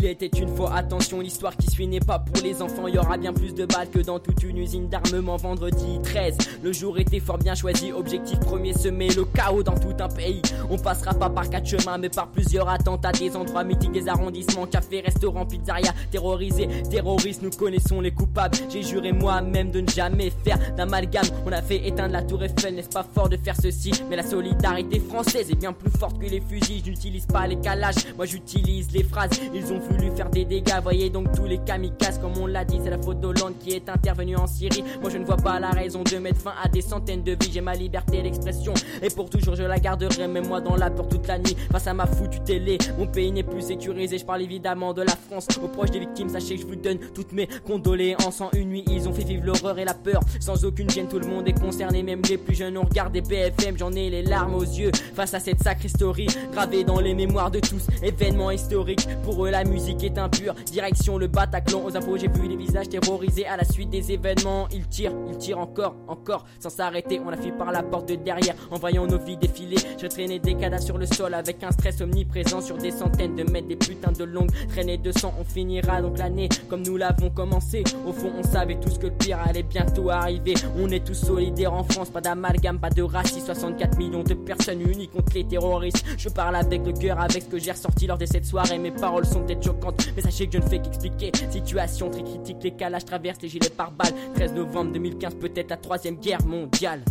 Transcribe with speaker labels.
Speaker 1: était une fois, attention, l'histoire qui suit n'est pas pour les enfants. Il y aura bien plus de balles que dans toute une usine d'armement. Vendredi 13, le jour était fort bien choisi. Objectif premier, semer le chaos dans tout un pays. On passera pas par quatre chemins, mais par plusieurs attentats. Des endroits mythiques, des arrondissements, cafés, restaurants, pizzeria. Terrorisés, terroristes, nous connaissons les coupables. J'ai juré moi-même de ne jamais faire d'amalgame. On a fait éteindre la tour Eiffel, n'est-ce pas fort de faire ceci? Mais la solidarité française est bien plus forte que les fusils. Je n'utilise pas les calages, moi j'utilise les phrases. Ils ont voulu faire des dégâts, voyez donc tous les kamikazes, comme on l'a dit, c'est la faute d'Hollande qui est intervenu en Syrie. Moi je ne vois pas la raison de mettre fin à des centaines de vies. J'ai ma liberté d'expression et pour toujours je la garderai. Même moi dans la peur toute la nuit face à ma foutue télé. Mon pays n'est plus sécurisé. Je parle évidemment de la France. Aux proches des victimes, sachez que je vous donne toutes mes condoléances. En une nuit, ils ont fait vivre l'horreur et la peur sans aucune gêne. Tout le monde est concerné, même les plus jeunes ont regardé BFM. J'en ai les larmes aux yeux face à cette sacrée story gravée dans les mémoires de tous. Événement historique. Pour eux, la musique est impure. Direction le Bataclan. Aux infos, j'ai vu les visages terrorisés à la suite des événements. Ils tirent, ils tirent encore, encore, sans s'arrêter. On a fui par la porte de derrière en voyant nos vies défiler. Je traînais des cadavres sur le sol avec un stress omniprésent sur des centaines de mètres, des putains de longues traînées de sang. On finira donc l'année comme nous l'avons commencé. Au fond, on savait tous que le pire allait bientôt arriver. On est tous solidaires en France, pas d'amalgame, pas de racisme. 64 millions de personnes unies contre les terroristes. Je parle avec le cœur, avec ce que j'ai ressorti lors de cette soirée. Mes paroles sont peut-être mais sachez que je ne fais qu'expliquer. Situation très critique, les calages traversent les gilets par balles. 13 novembre 2015, peut-être la troisième guerre mondiale.